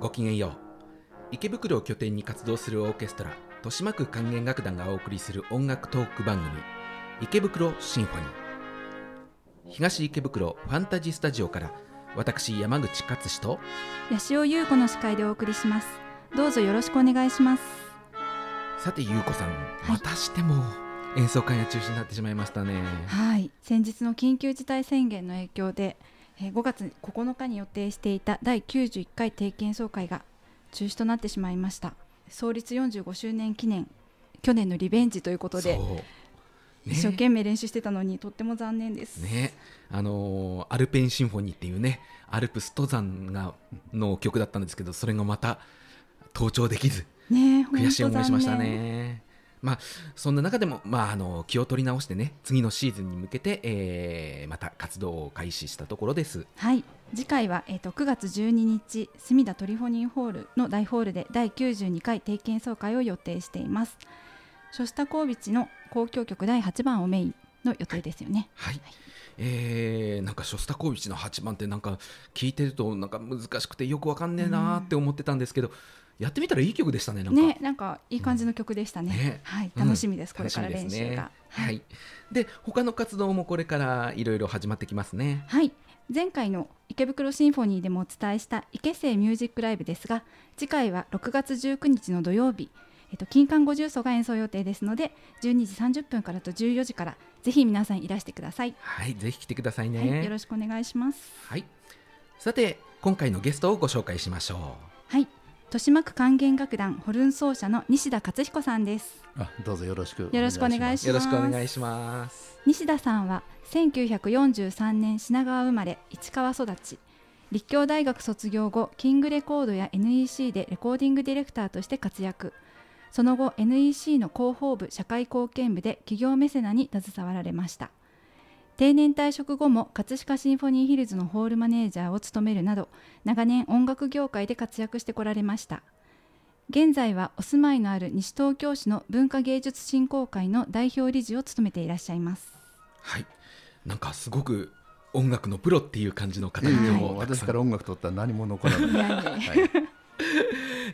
ごきげんよう。池袋を拠点に活動するオーケストラ豊島区管弦楽団がお送りする音楽トーク番組池袋シンフォニー。東池袋ファンタジースタジオから私山口勝志と八潮優子の司会でお送りします。どうぞよろしくお願いします。さて優子さん、またしても演奏会が中止になってしまいましたね。はい。先日の緊急事態宣言の影響でえー5月9日に予定していた第91回定期演奏会が中止となってしまいました。創立45周年記念去年のリベンジということで、ね。一生懸命練習してたのにとっても残念です、ね。あのーアルペンシンフォニーっていうねアルプス登山がの曲だったんですけどそれがまた登頂できずねえ悔しい思いしましたね。まあ、そんな中でも、まあ、あの気を取り直してね次のシーズンに向けて、えーまた活動を開始したところです。はい。次回は、えー、と9月12日隅田トリフォニーホールの大ホールで第92回定期演奏会を予定しています。ショスタコービチの交響曲第8番をメインの予定ですよね。はい。えーなんかショスタコービチの8番ってなんか聞いてるとなんか難しくてよくわかんねえなーって思ってたんですけど、やってみたらいい曲でしたねなんか。ねなんかいい感じの曲でしたね,、ね。はいうん。楽しみです、これから練習が。はい、で他の活動もこれからいろいろ始まってきますね。はい。前回の池袋シンフォニーでもお伝えした池星ミュージックライブですが次回は6月19日の土曜日。えっと、金管五重奏が演奏予定ですので12時30分からと14時からぜひ皆さんいらしてください、はい、ぜひ来てくださいね。はい、よろしくお願いします。はい。さて、今回のゲストをご紹介しましょはい豊島区管弦楽団ホルン奏者の西田勝彦さんです。あどうぞよろしくよろしくお願いう。しよろしくお願いします。西田さんは1943年品川生まれ市川育ち。立教大学卒業後キングレコードや NEC でレコーディングディレクターとして活躍。その後 NEC の広報部社会貢献部で企業メセナに携わられました定年退職後も葛飾シンフォニーヒルズのホールマネージャーを務めるなど長年音楽業界で活躍してこられました。現在はお住まいのある西東京市の文化芸術振興会の代表理事を務めていらっしゃいます。はい。なんかすごく音楽のプロっていう感じの方をたくさん。私から音楽取ったら何も残らない。いやいや。はい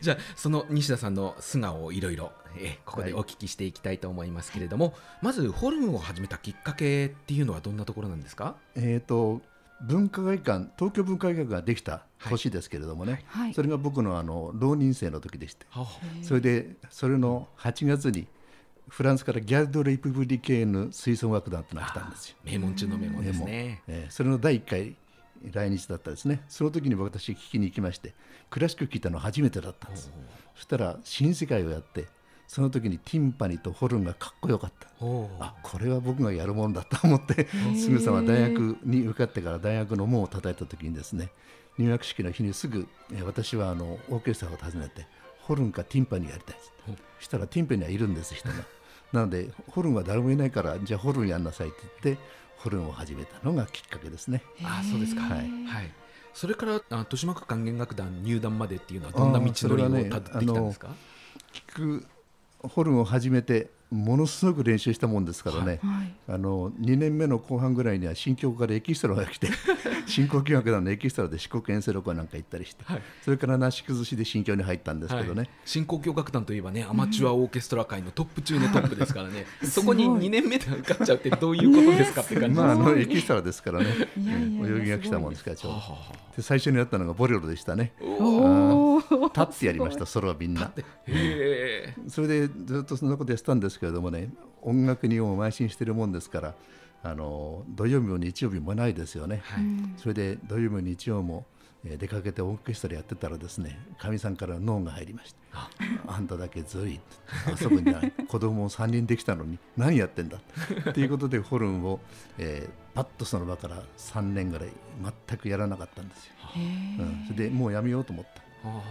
じゃあその西田さんの素顔をいろいろえここではい。お聞きしていきたいと思いますけれども、まずホルンを始めたきっかけっていうのはどんなところなんですか？えっと文化会館東京文化会館ができた年ですけれどもね、はい。それが僕のあの浪人生の時でして。はそれでそれの8月にフランスからギャルド・レプブリケーヌ吹奏楽団ってのが来たんですよ。名門中の名門ですね。えーそれの第1回来日だったですね。その時に私聞きに行きましてクラシック聞いたの初めてだったんです。そしたら新世界をやってその時にティンパニとホルンがかっこよかった。あこれは僕がやるもんだと思ってすぐさま大学に受かってから大学の門を叩いた時にですね入学式の日にすぐえー私はあのオーケストラを訪ねてホルンかティンパニやりたいです。そしたらティンパニはいるんです人が。なのでホルンは誰もいないからじゃあホルンやんなさいって言ってホルンを始めたのがきっかけですねあそうですか。はいはい。それからあ豊島区管弦楽団入団までっていうのはどんな道のりをたどってきたんですか？聞くホルンを始めてものすごく練習したもんですからね、はい。あの2年目の後半ぐらいには新京からエキストラが来て 新興器楽団のエキストラで四国遠征旅行なんか行ったりして、はい。それからなし崩しで新京に入ったんですけどね、はい、新交響楽団といえばねアマチュアオーケストラ界のトップ中のトップですからね、そこに2年目で受かっちゃうってどういうことですかって感じ。まああのエキストラですからね。泳ぎが来たもんですからちょうど。最初にやったのがボレロでしたね。お立ってやりましたソロはみんな。それでずっとそんなことやってたんですけれどもね音楽にも邁進してるもんですからあの土曜日も日曜日もないですよね、はい。それで土曜日も日曜も、えー出かけてオーケストラやってたらですねかみさんからノーが入りましたあ。あんただけずい遊ぶんじゃない子供も3人できたのに何やってんだ？っていうことでホルンを、えーパッとその場から3年ぐらい全くやらなかったんですよ、うん、それでもうやめようと思った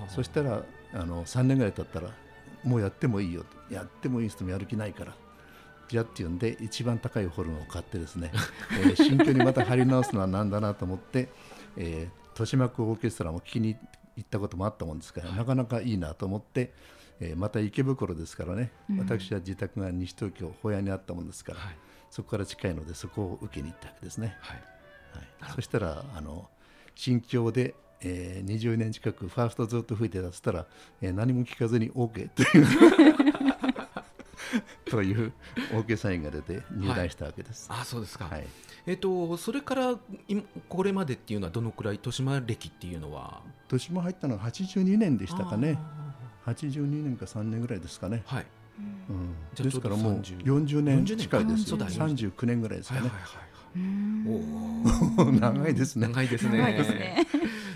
そしたらあの3年ぐらい経ったらもうやってもいいよとやってもいい人もやる気ないからじゃあっていうんで一番高いホルンを買ってですね、えー新居にまた張り直すのはなんだなと思って、えー豊島区オーケストラも聞きに行ったこともあったもんですから、なかなかいいなと思って、えーまた池袋ですからね、私は自宅が西東京保谷にあったもんですから、はい。そこから近いのでそこを受けに行ったわけですね。はい。はい、そしたらあの新京で、えー、20年近くファーストずっと吹いてたっつったら、えー、何も聞かずに OK という。という OK サインが出て入団したわけです。あそうですか、はい。えっとそれから今これまでっていうのはどのくらい豊島歴っていうのは？豊島入ったのは82年でしたかね。82年か3年ぐらいですかね、はい。うん、ですからもうちょう40年40近いですよ。そうだ39年ぐらいですかね。はいはいはいうん。お ー長いですね。長いですね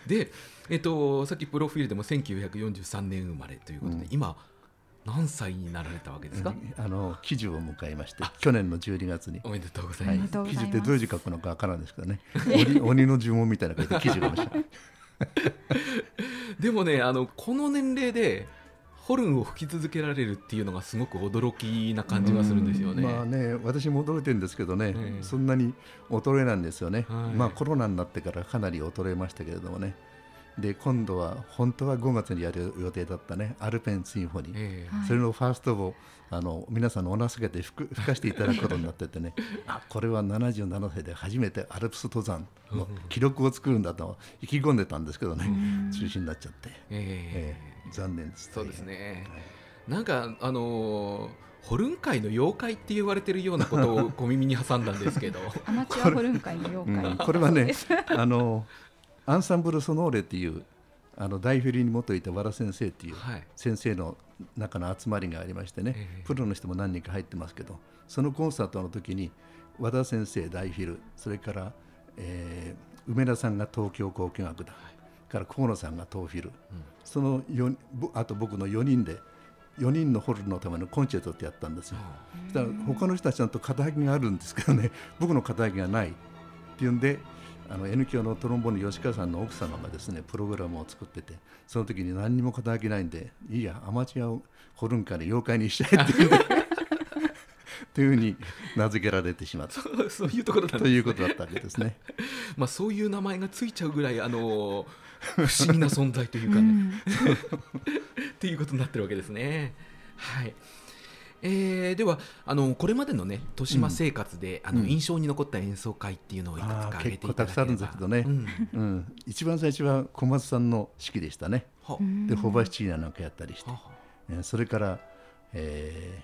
でえっと、さっきプロフィールでも1943年生まれということで、うん。今何歳になられたわけですか、うん。あの記事を迎えまして去年の12月に。おめでとうござはい。います、記とうございってどういう字書くのかわからんですけどね。鬼鬼の呪文みたいな感じで記事がましたでもねあのこの年齢でホルンを吹き続けられるっていうのがすごく驚きな感じがするんですよね。まあね私も驚いてるんですけどね、ええ。そんなに衰えなんですよね、はい。まあコロナになってからかなり衰えましたけれどもね。で今度は本当は5月にやる予定だったね。アルペンシンフォニー、ええ。はい。それのファーストをあの皆さんのお情けで吹く吹かせていただくことになっててね。あこれは77歳で初めてアルプス登山の記録を作るんだと意気込んでたんですけどね。中止になっちゃって、ええ。ええ。残念です。そうですね、はいなんかあのーホルン界の妖怪って言われてるようなことを 小耳に挟んだんですけど。アマチュアホルン会の妖怪。うん。これはね あのアンサンブル・ソノーレっていうあの大フェリーに元いた和田先生っていうはい。先生の中の集まりがありましてね、ええ。プロの人も何人か入ってますけどそのコンサートの時に和田先生大フィルそれから、えー梅田さんが東京交響楽団、から河野さんが東フィル、そのよぼあと僕の4人で4人のホルンのためのコンチェルトってやったんですよ。そしたら他の人はちゃんと肩書きがあるんですけどね僕の肩書きがないっていうんであの N 響のトロンボーンの吉川さんの奥様がですねプログラムを作っててその時に何にも肩書きないんでいいやアマチュアをホルンから妖怪にしちゃえっていう というふうに名付けられてしまった。そうそういうところなんとですいうことだったわけですね。まあ、そういう名前がついちゃうぐらい、あのー不思議な存在といううかね、ん。っていうことになってるわけですね。はいえーではあのこれまでのね豊島生活で、あのうん印象に残った演奏会っていうのをいくつかあー挙げていただければ。結構たくさんあるんですけどね。うん。うん、一番最初は小松さんの式でしたね。はでホバシチーナなんかやったりして。それから、え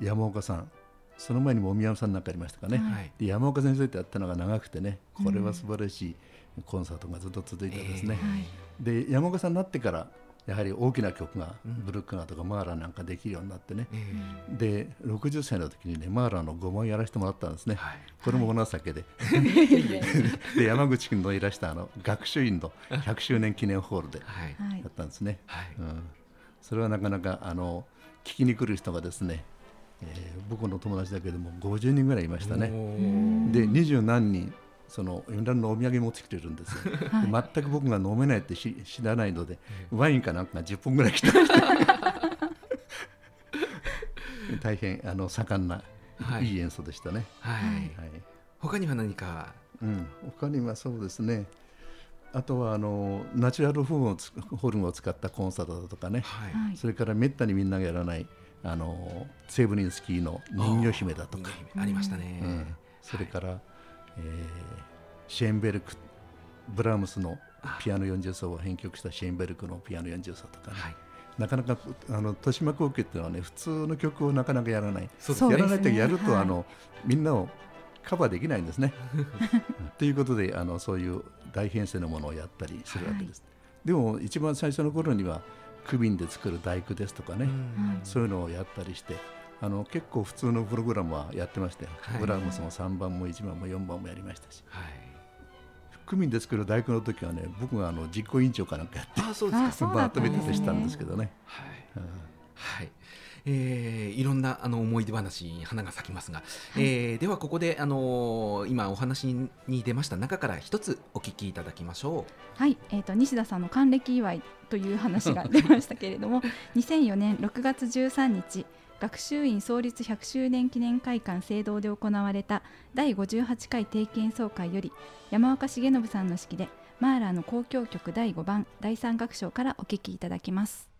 ー山岡さん。その前にも宮山さんなんかありましたかね、はい。はいで山岡先生とやったのが長くてね。これは素晴らしいコンサートがずっと続いたですね、はい。で山岡さんになってからやはり大きな曲が、うん。ブルックナーとかマーラーなんかできるようになってね。えで60歳の時にねマーラーの5枚やらせてもらったんですね、ーはい。これもお情けで、で山口君のいらしたあの学習院の100周年記念ホールではい。やったんですね、はい。うん、それはなかなかあの聞きに来る人がですね、えー僕の友達だけでも50人ぐらいいましたね。で二十何人そのいろんなお土産持ってきてるんですよ、ではい。全く僕が飲めないってし 知らないのでワインかなんかが10本ぐらい来て 大変あの盛んな、はい。い、い演奏でしたね、はい。はい。はい他には何か？うん、他にはそうですね。あとはあのナチュラルフォームホルンを使ったコンサートだとかね、はい。はい。それからめったにみんながやらないあのセーブリンスキーの人魚姫だとか、ありましたね、うん、それから、えーシェーンベルクブラームスのピアノ40奏を編曲したシェーンベルクのピアノ40奏とかね、はい。なかなかあの豊島高家っていうのはね普通の曲をなかなかやらない。ね。やらないとやると、はい。あのみんなをカバーできないんですね。ということであのそういう大編成のものをやったりするわけです。でも一番最初の頃にはクビンで作る大工ですとかね、うん。そういうのをやったりしてあの結構普通のプログラムはやってましたよ、はい。ブラームスも3番も1番も4番もやりましたし。はい。クミンで作る大工の時はね僕があの実行委員長かなんかやってあそうですか。あそうだまったんですねとめてしたんですけどね。はい。うんはい。えーいろんなあの思い出話に花が咲きますが、えーではここで、あのー今お話に出ました中から一つお聞きいただきましょはい、えー、と西田さんの還暦祝いという話が出ましたけれども 2004年6月13日学習院創立100周年記念会館聖堂で行われた第58回定期演奏会より山岡重信さんの式でマーラーの交響曲第5番第3楽章からお聴きいただきます。「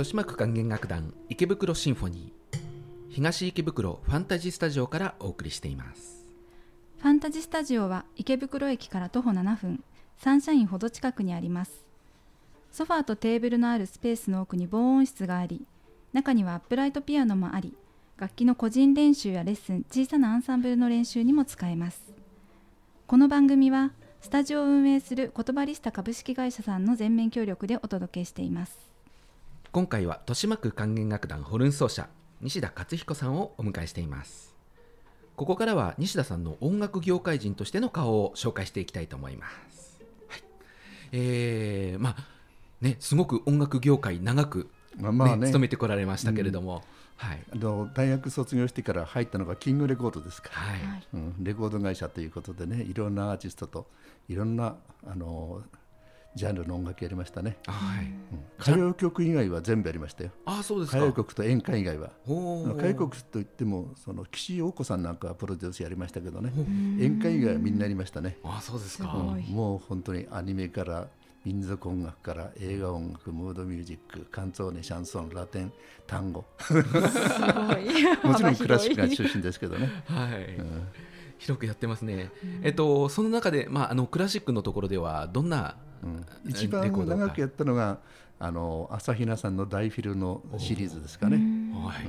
豊島区管弦楽団池袋シンフォニー東池袋ファンタジースタジオからお送りしています。ファンタジースタジオは池袋駅から徒歩7分サンシャインほど近くにあります。ソファーとテーブルのあるスペースの奥に防音室があり中にはアップライトピアノもあり楽器の個人練習やレッスン小さなアンサンブルの練習にも使えます。この番組はスタジオを運営する言葉リスタ株式会社さんの全面協力でお届けしています。今回は豊島区管弦楽団ホルン奏者西田勝彦さんをお迎えしています。ここからは西田さんの音楽業界人としての顔を紹介していきたいと思います、はい、えー、まあねすごく音楽業界長く、ねまあまあね。勤めてこられましたけれども、はい。あの大学卒業してから入ったのがキングレコードですから、はい、はい。うん、レコード会社ということでねいろんなアーティストといろんなあのジャンルの音楽やりましたね、はい、うん。歌謡曲以外は全部やりましたよ。ああそうですか。歌謡曲と演歌以外は。歌謡曲といってもその岸陽子さんなんかはプロデュースやりましたけどね。演歌以外はみんなやりましたね、ああそうですか。もう本当にアニメから民族音楽から映画音楽ムードミュージックカンツォーネシャンソンラテン単語もちろんクラシックが幅広い出身ですけどね、はい、うん。広くやってますね、えっとその中でまああのクラシックのところではどんな、一番長くやったのがあの朝比奈さんの大フィルのシリーズですかね。はい、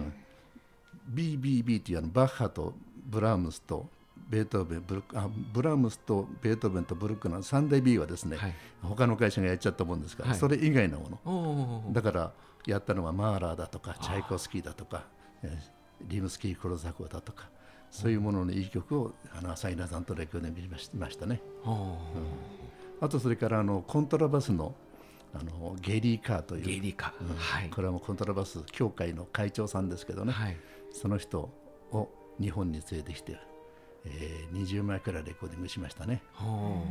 BBB っていうあのバッハとブラームスとベートーベンブルあブラームスとベートーベンとブルックナー三大 B はですね、はい。他の会社がやっちゃったもんですから、はい。それ以外のもの。だからやったのはマーラーだとかチャイコフスキーだとかえーリムスキー・コロザコだとかそういうもののいい曲をあの朝比奈さんとレコードで見ましましたね。おあとそれからあのコントラバスのあのゲイリー・カーというーゲイリーか、うんはい。これはもうコントラバス協会の会長さんですけどね、はい。その人を日本に連れてきて、えー20枚くらいレコーディングしましたね。おー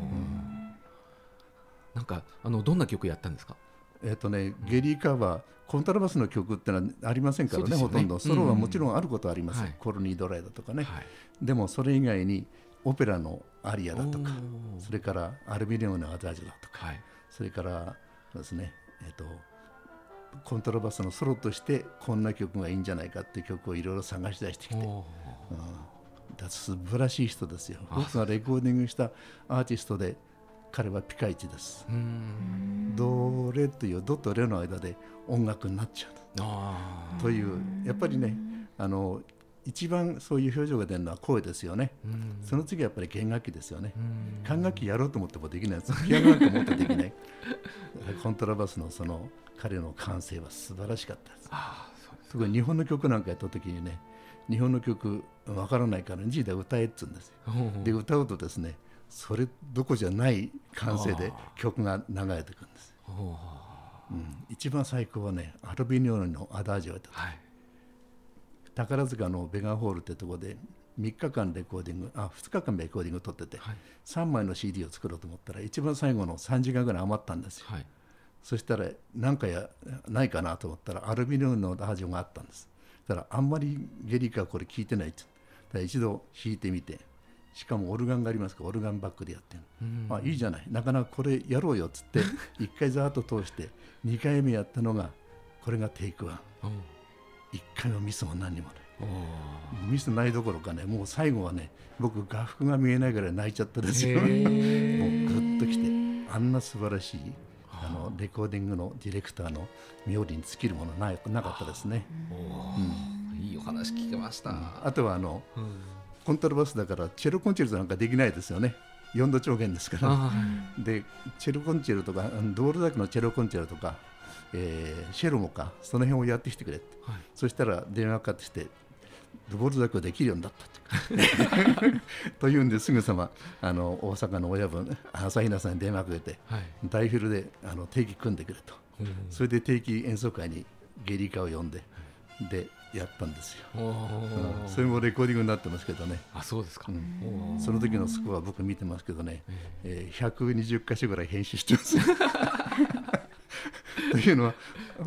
なんかあのどんな曲やったんですか？えっ、とね、ゲリー・カーはコントラバスの曲ってのはありませんからね、ね。ほとんど。ソロはもちろん。あることはあります、はい。コロニー・ドライだとかね、はい。でもそれ以外にオペラのアリアだとか、それからアルビニオのアザージュだとか、はい。それからですね、えっ、と、コントラバスのソロとしてこんな曲がいいんじゃないかっていう曲をいろいろ探し出してきて、おだ素晴らしい人ですよ。あ僕がレコーディングしたアーティストで彼はピカイチです。ーうん。ドレというドとレの間で音楽になっちゃうあというやっぱりねあの一番そういう表情が出るのは声ですよね。ーうんその次はやっぱり弦楽器ですよね。うん管楽器やろうと思ってもできないです。ピアノなんかもっとできない。コントラバスのその彼の感性は素晴らしかったです。あす特に日本の曲なんかやった時にね日本の曲わからないからじいで歌えっつうんですよ。おーで歌うとですねそれどこじゃない感性で曲が流れてくるんです、うん、一番最高はねアルビニョーニのアダージョをやったはい宝塚のベガホールってとこで3日間レコーディングあ2日間レコーディング撮ってて、はい。3枚の CD を作ろうと思ったら一番最後の3時間ぐらい余ったんですよ。はい。そしたら何かやないかなと思ったらアルビニョーニのアダージョがあったんです。だからあんまりゲリカはこれ聞いてないって。だから一度弾いてみてしかもオルガンがありますからオルガンバックでやってるうん。あいいじゃない。なかなかこれやろうよっつって 1回ざーっと通して2回目やったのがこれがテイクワン。おー1回もミスも何にもない。ミスないどころかねもう最後はね僕画幅が見えないぐらい泣いちゃったですよ。へもうーグッときてあんな素晴らしいあのレコーディングのディレクターの妙利に尽きるものななかったですね。おー。いいお話聞けました、あとはあのうん。コントラバスだからチェロコンチェルトなんかできないですよね。4度調弦ですから。あでチェロコンチェルトとかドールダクのチェロコンチェルトとか、えーシェロモかその辺をやってきてくれって、はい。そしたら電話かかってきてドボルザクができるようになったって。というんですぐさまあの大阪の親分朝比奈さんに電話かけてはい。大フィルであの定期組んでくれと。うん。それで定期演奏会にゲリカを呼んででやったんですよ、おうん。ーそれもレコーディングになってますけどね。あそうですか、うん。その時のスコア僕見てますけどね、えー120箇所ぐらい編集してます。というのは、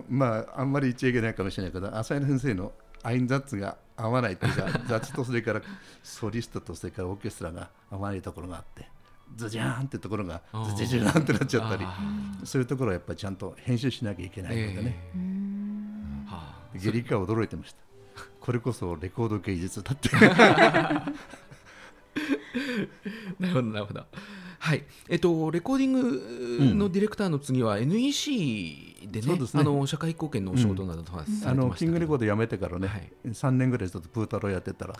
まあ、あんまり言っちゃいけないかもしれないけど、浅井先生のアインザッツが合わないというか、雑とそれからソリストとそれからオーケストラが合わないところがあって、ズジャーンってところがあーズジャーンってなっちゃったりあ、そういうところはやっぱりちゃんと編集しなきゃいけないのでね。えゲリカは驚いてましたこれこそレコード芸術だってなるほどなるほどはい。えっとレコーディングのディレクターの次は NEC でね,、そうですね。あの社会貢献のお仕事などとはされてましたあのキングレコード辞めてからね、はい。3年ぐらいちょっとプータローやってたら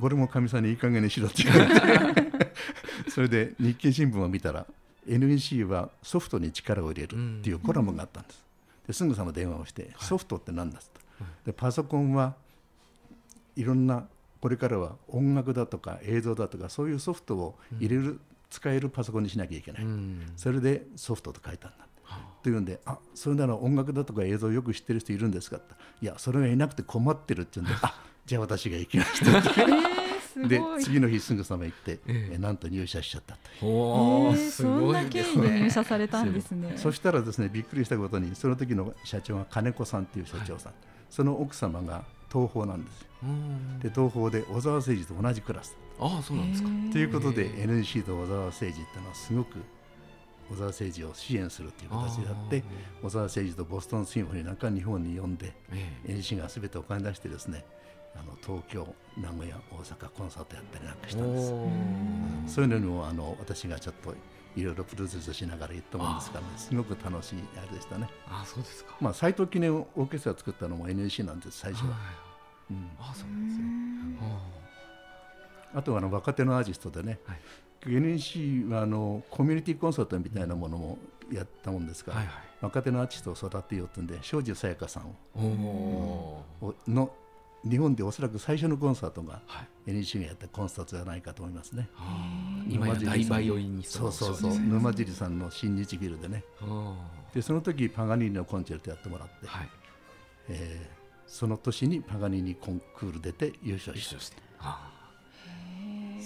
これもかみさんにいい加減にしろって言われて。それで日経新聞を見たら NEC はソフトに力を入れるっていうコラムがあったんです、ですぐさま電話をして、ソフトって何だっつった、でパソコンはいろんなこれからは音楽だとか映像だとかそういうソフトを入れる、使えるパソコンにしなきゃいけない、うん。それでソフトと書いたんだというんで、あそれなら音楽だとか映像をよく知ってる人いるんですかって。いや、それがいなくて困ってるって言うんで、あじゃあ私が行きましたって。えー、すで次の日すぐさま行って、ええ。えなんと入社しちゃったというおーえーすごそんない経入ね社されたんですね。そしたらですねびっくりしたことにその時の社長が金子さんっていう社長さん、その奥様が東宝なんですよ。うん。で東宝で小沢誠二と同じクラスああそうなんですか、ということで NEC と小沢誠二っていうのはすごく小沢誠二を支援するという形であって小沢誠二とボストンシンフォニーなんか日本に呼んでええ。NEC が全てお金出してですねあの東京名古屋大阪コンサートやったりなんかしたんです。そういうのにもあの私がちょっといろいろプロデュースしながら行ったもんですからねすごく楽しいあれでしたね。ああそうですか、まあ斎藤記念オーケストラ作ったのも NEC なんです最初は、はいうん。ああそうなんですね。ああとはあの若手のアーティストでね、はい。NEC はあのコミュニティコンサートみたいなものもやったもんですから、あはいはい。若手のアーティストを育てようってんで庄司さやかさんおおー。をの日本でおそらく最初のコンサートがはい。NEC がやったコンサートじゃないかと思いますね。今や大バイオリニストそうそうそう。沼尻さんの新日ビルでね。あでその時パガニーニのコンチェルトやってもらって、ーはい。えーその年にパガニーニコンクール出て優勝して。あ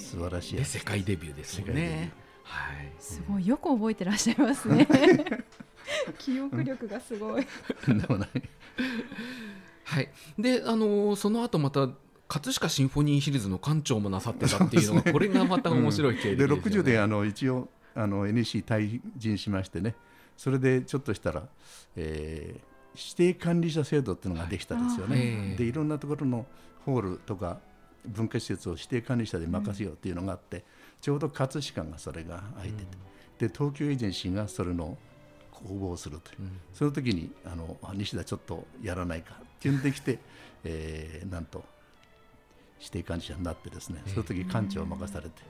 素晴らしい。ーで世界デビューですもん世界デビュー。ねはい。すごい。よく覚えてらっしゃいますね。記憶力がすごい。でもない。はい、で、あのーその後また葛飾シンフォニーヒルズの館長もなさってたっていうのが、これがまた面白い経歴でですよね。60であの一応あの NEC 退陣しましてね。それでちょっとしたら、えー指定管理者制度っていうのができたんですよはい。でいろんなところのホールとか文化施設を指定管理者で任せようっていうのがあって、ちょうど葛飾がそれが空いてて、で東京エージェンシーがそれの公募をするという、うん。その時にあのあ西田ちょっとやらないかっていうんできて、えーなんと指定管理者になってですねその時館長を任されて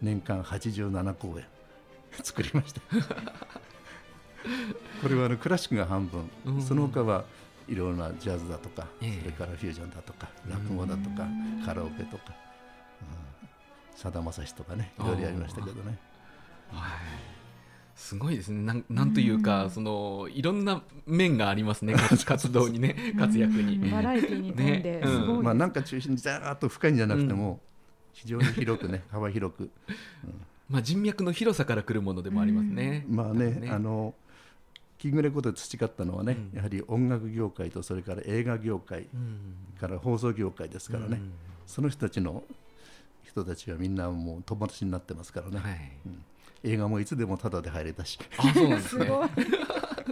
年間87公演 作りました。これはあのクラシックが半分、うん。その他はいろいろなジャズだとか、ええ。それからフュージョンだとか落語だとかカラオケとかさだまさしとかねいろいろやりましたけどね。はい。すごいですね。なんなんというか、そのいろんな面がありますね。活活動にね活躍に、うん。バラエティに富んでね。すごいです、まあなんか中心にざーっと深いんじゃなくても、非常に広くね幅広く。まあ、人脈の広さから来るものでもありますね。まあね、ね。あのキングレコードで培ったのはね、うん。やはり音楽業界とそれから映画業界うん。から放送業界ですからね、うん。その人たちの人たちはみんなもう友達になってますからね、はい、映画もいつでもタダで入れたし。あそうなんですね。すごい。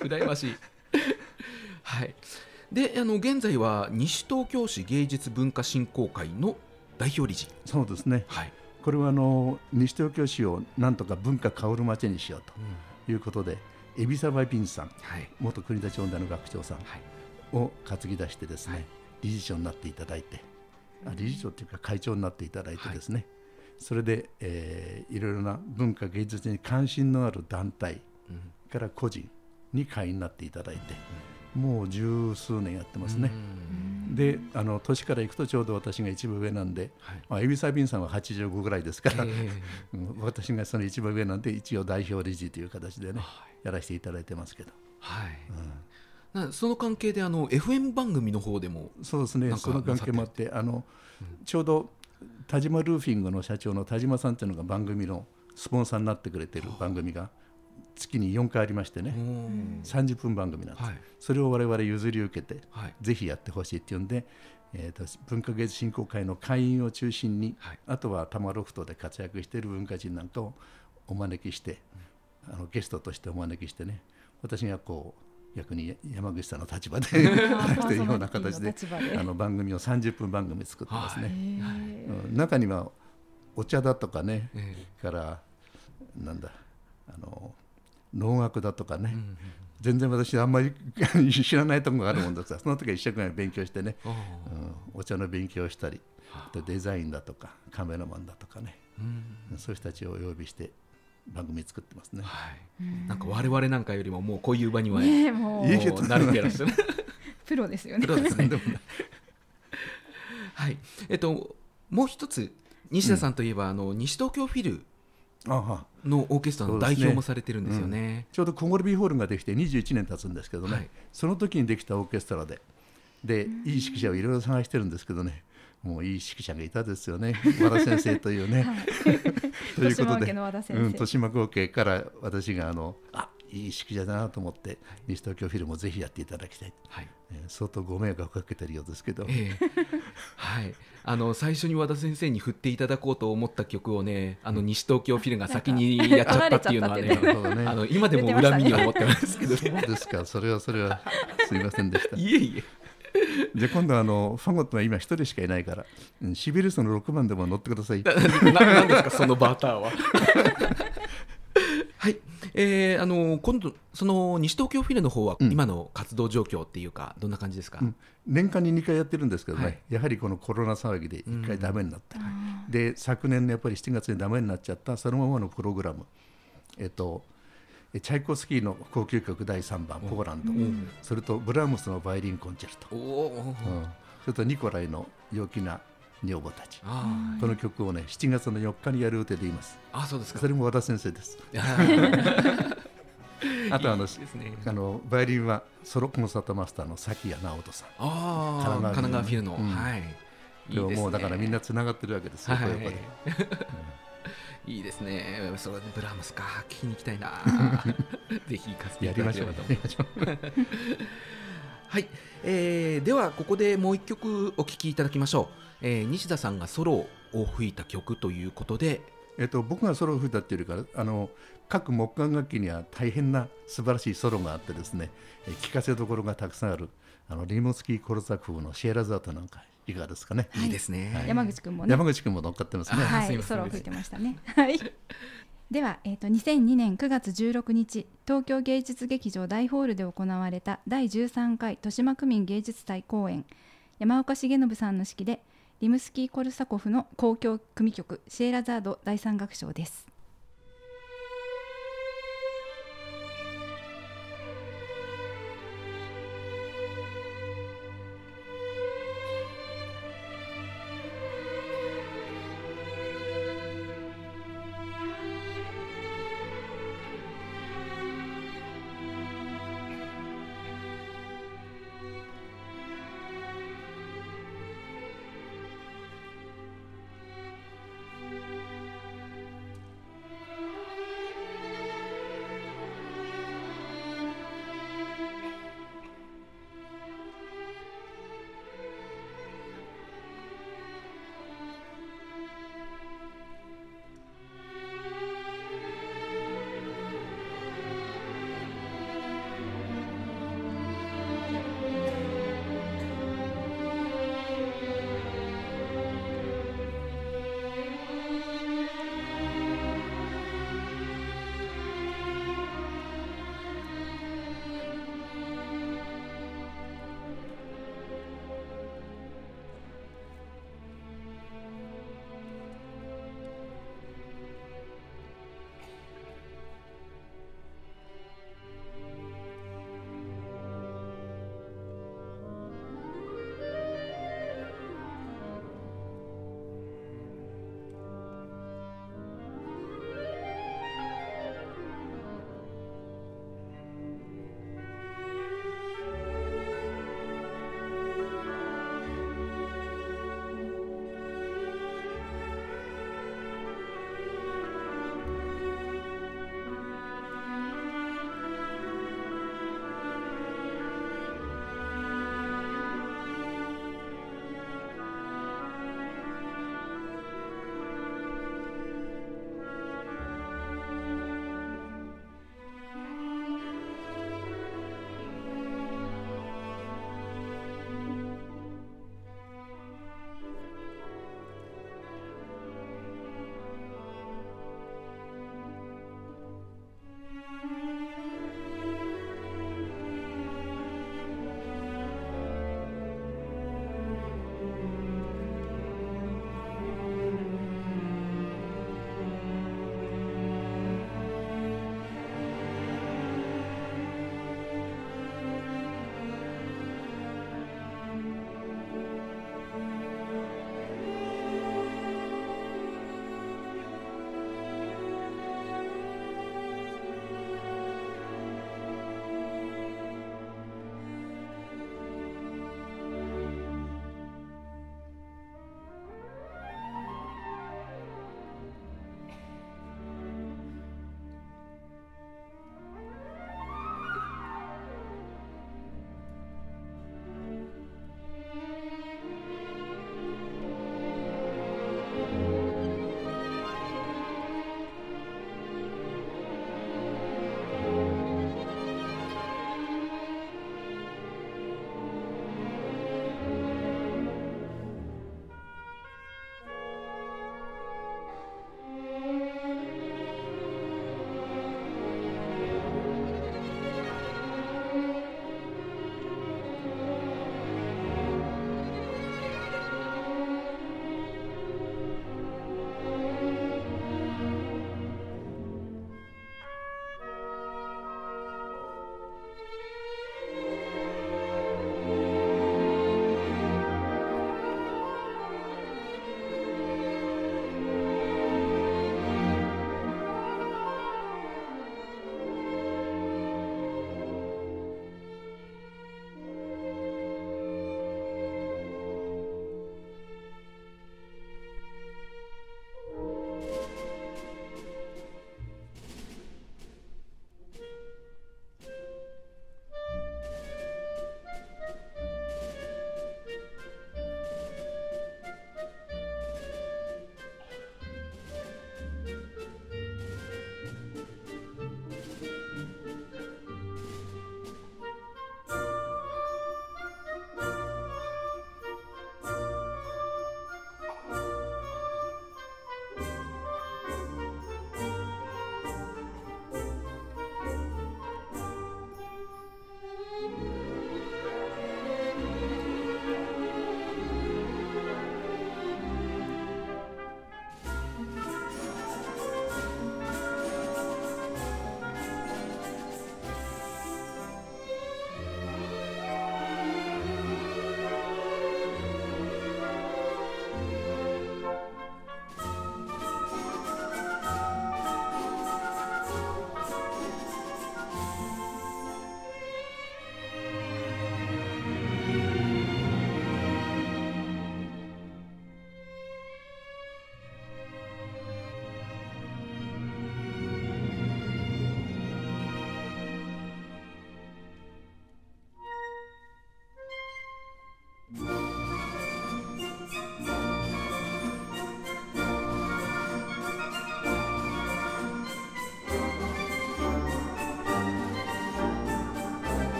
羨ましい。はい。で、あの現在は西東京市芸術文化振興会の代表理事。そうですね。はい。これはあの西東京市をなんとか文化香る街にしよううん。ということで海老沢敏さんはい。元国立音大の学長さんはい。を担ぎ出してですね、はい。理事長になっていただいてあ理事長というか会長になっていただいてですね、それで、えーいろいろな文化芸術に関心のある団体うん。から個人に会員になっていただいて、もう十数年やってますね。うん。であの年からいくとちょうど私が一番上なんで、はい。まあ、海老沢敏さんは85ぐらいですから、え うん私がその一番上なんで一応代表理事という形でねはい。やらせていただいてますけど、はい。なその関係であの FM 番組の方でもそうですねその関係もあってあの、ちょうど田島ルーフィングの社長の田島さんっていうのが番組のスポンサーになってくれてる番組が月に4回ありましてね、うん。30分番組なんです、はい。それを我々譲り受けてはい。ぜひやってほしいっていうんで、えーと文化芸術振興会の会員を中心に、はい。あとは多摩ロフトで活躍している文化人なんかをお招きして、あのゲストとしてお招きしてね私がこう逆に山口さんの立場でー話しているような形であの番組を30分番組作ってますね。うん。中にはお茶だとかね、え。からなんだあの農学だとかね、えうん全然私あんまり 知らないところがあるもんですからその時は一生懸命勉強してね、あうん、お茶の勉強をしたりあ。とデザインだとかカメラマンだとかね。ーうん。そういう人たちをお呼びして番組作ってますね。はい。なんか我々なんかよりももうこういう場にはねえもう。慣れてらっしゃる。プロですよね。プロですね。はい。えっともう一つ西田さんといえば、あの西東京フィルのオーケストラの代表もされてるんですよね。ちょうどコンゴルビーホールができて21年経つんですけどね、はい。その時にできたオーケストラで。でいい指揮者をいろいろ探してるんですけどね。もういい指揮者がいたですよね。和田先生というね。ということ豊島家での和田先生。うん、豊島高家から私があのあいい指揮者だなと思って西東京フィルもぜひやっていただきたい、はい。えー相当ご迷惑をかけてるようですけど、ええ。はい、あの最初に和田先生に振っていただこうと思った曲をねあの西東京フィルが先にやっちゃったっていうのはねね。あの今でも恨みに思ってますけどね。そうですか。それはそれはすいませんでした。いえいえ。じゃあ今度はあのファゴットは今一人しかいないから、うん、シビルスの6番でも乗ってください。ななんですかそのバーターは。はい、えー、あの今度その西東京フィルの方はうん。今の活動状況っていうかどんな感じですか？うん。年間に2回やってるんですけどね、はい。やはりこのコロナ騒ぎで1回ダメになって、で昨年のやっぱり7月にダメになっちゃったそのままのプログラム、えっと、えチャイコフスキーの高級曲第3番「ポーランド」それとブラームスのバイオリンコンチェルト、それとニコライの陽気な女房たちあこの曲をね7月の4日にやる予定でいますあ、あそうですか。それも和田先生です あとあのね。あのバイオリンはソロコンサートマスターの崎谷直人さんああ、神神奈奈川フィルの、うんはい。いいもうだからみんなつながってるわけですよ、はいこうい いいですね。それでブラームスか聞きに行きたいな。ぜひ行かせていやりましょうただければと思います。はい、えーではここでもう一曲お聴きいただきましょう、えー西田さんがソロを吹いた曲ということで、えっと、僕がソロを吹いたっていうよりかあの各木管楽器には大変な素晴らしいソロがあってですねえ聞かせどころがたくさんあるあのリモスキー・コルザク風のシエラザートなんかいかがですかね、い。いですね、山口くんもね。山口君も乗っかってますね。あはい、ソロを吹いてましたね。はい。では、えー、と2002年9月16日東京芸術劇場大ホールで行われた第13回豊島区民芸術祭公演山岡重信さんの指揮でリムスキー・コルサコフの公共組曲「シエラザード第3楽章」です。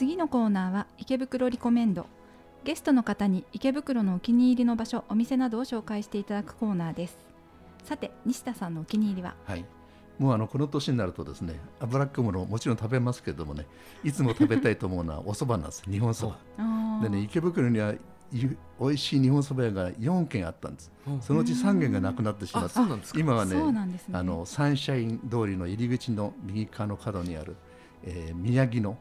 次のコーナーは池袋リコメンド。ゲストの方に池袋のお気に入りの場所お店などを紹介していただくコーナーです。さて西田さんのお気に入りは？はい。もうあのこの年になるとですね脂っこいものもちろん食べますけれどもねいつも食べたいと思うのはお蕎麦なんです。日本そばでね池袋にはい美味しい日本そば屋が4軒あったんです。うん。そのうち3軒がなくなってしまあってそうなんですか。今はねそうなんですね。あのサンシャイン通りの入り口の右側の角にある、えー宮城のはい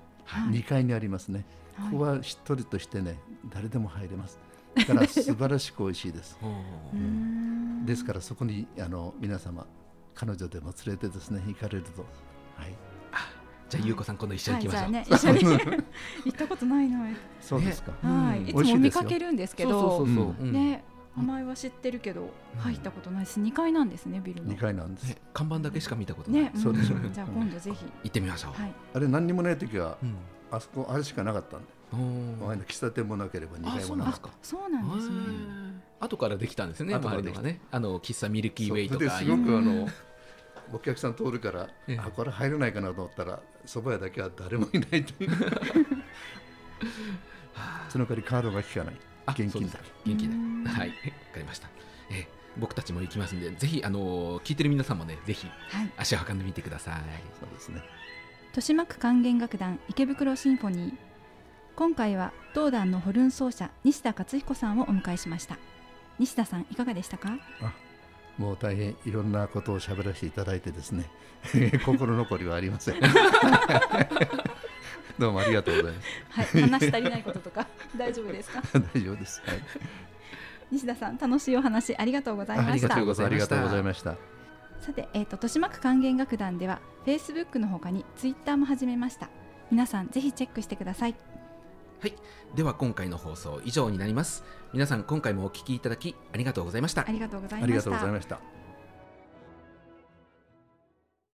2階にありますね、はい。ここはしっとりとしてね誰でも入れます。だから素晴らしく美味しいです。ほうん。ですからそこにあの皆様彼女でも連れてですね行かれると、はい、じゃあ優子さん今度一緒に行きましょう、はい、ね一緒に。行ったことないな、そうですか、はい、うん。いつも見かけるんですけど。そうそうそうそう、うん。ね名前は知ってるけど入ったことないです。2階なんですねビルの。2階なんです、ね看板だけしか見たことない、ねそうでしょん。じゃあ今度ぜひ。行ってみましょう、はい。あれ何にもない時はうん。あそこあれしかなかったんで、前の喫茶店もなければ2階もなかった。うなんですか。そうなんですね。後からできたんですね後からできた。周りのがね。あの喫茶ミルキーウェイとか。ですごくあのうん。お客さん通るから、ええ。あこれ入れないかなと思ったら蕎麦屋だけは誰もいないという。その代わりカードが効かない。あ現金だ。現金うん。ではい。わかりました。え僕たちも行きますんでぜひあの聞いてる皆さんもねぜひはい。足を運んでみてください。そうですね。豊島区管弦楽団池袋シンフォニー。今回は同団のホルン奏者西田勝彦さんをお迎えしました。西田さんいかがでしたか？もう大変いろんなことを喋らせていただいてですね。心残りはありません どうもありがとうございます。はい話し足りないこととか 大丈夫ですか？大丈夫です、はい、西田さん楽しいお話ありがとうございました。ありがとうございました。ありがとうございましたさて、えー、と豊島区管弦楽団では Facebook のほかに Twitter も始めました。皆さんぜひチェックしてください。はい。では今回の放送以上になります。皆さん今回もお聞きいただきありがとうございました。ありがとうございありがとうましたございました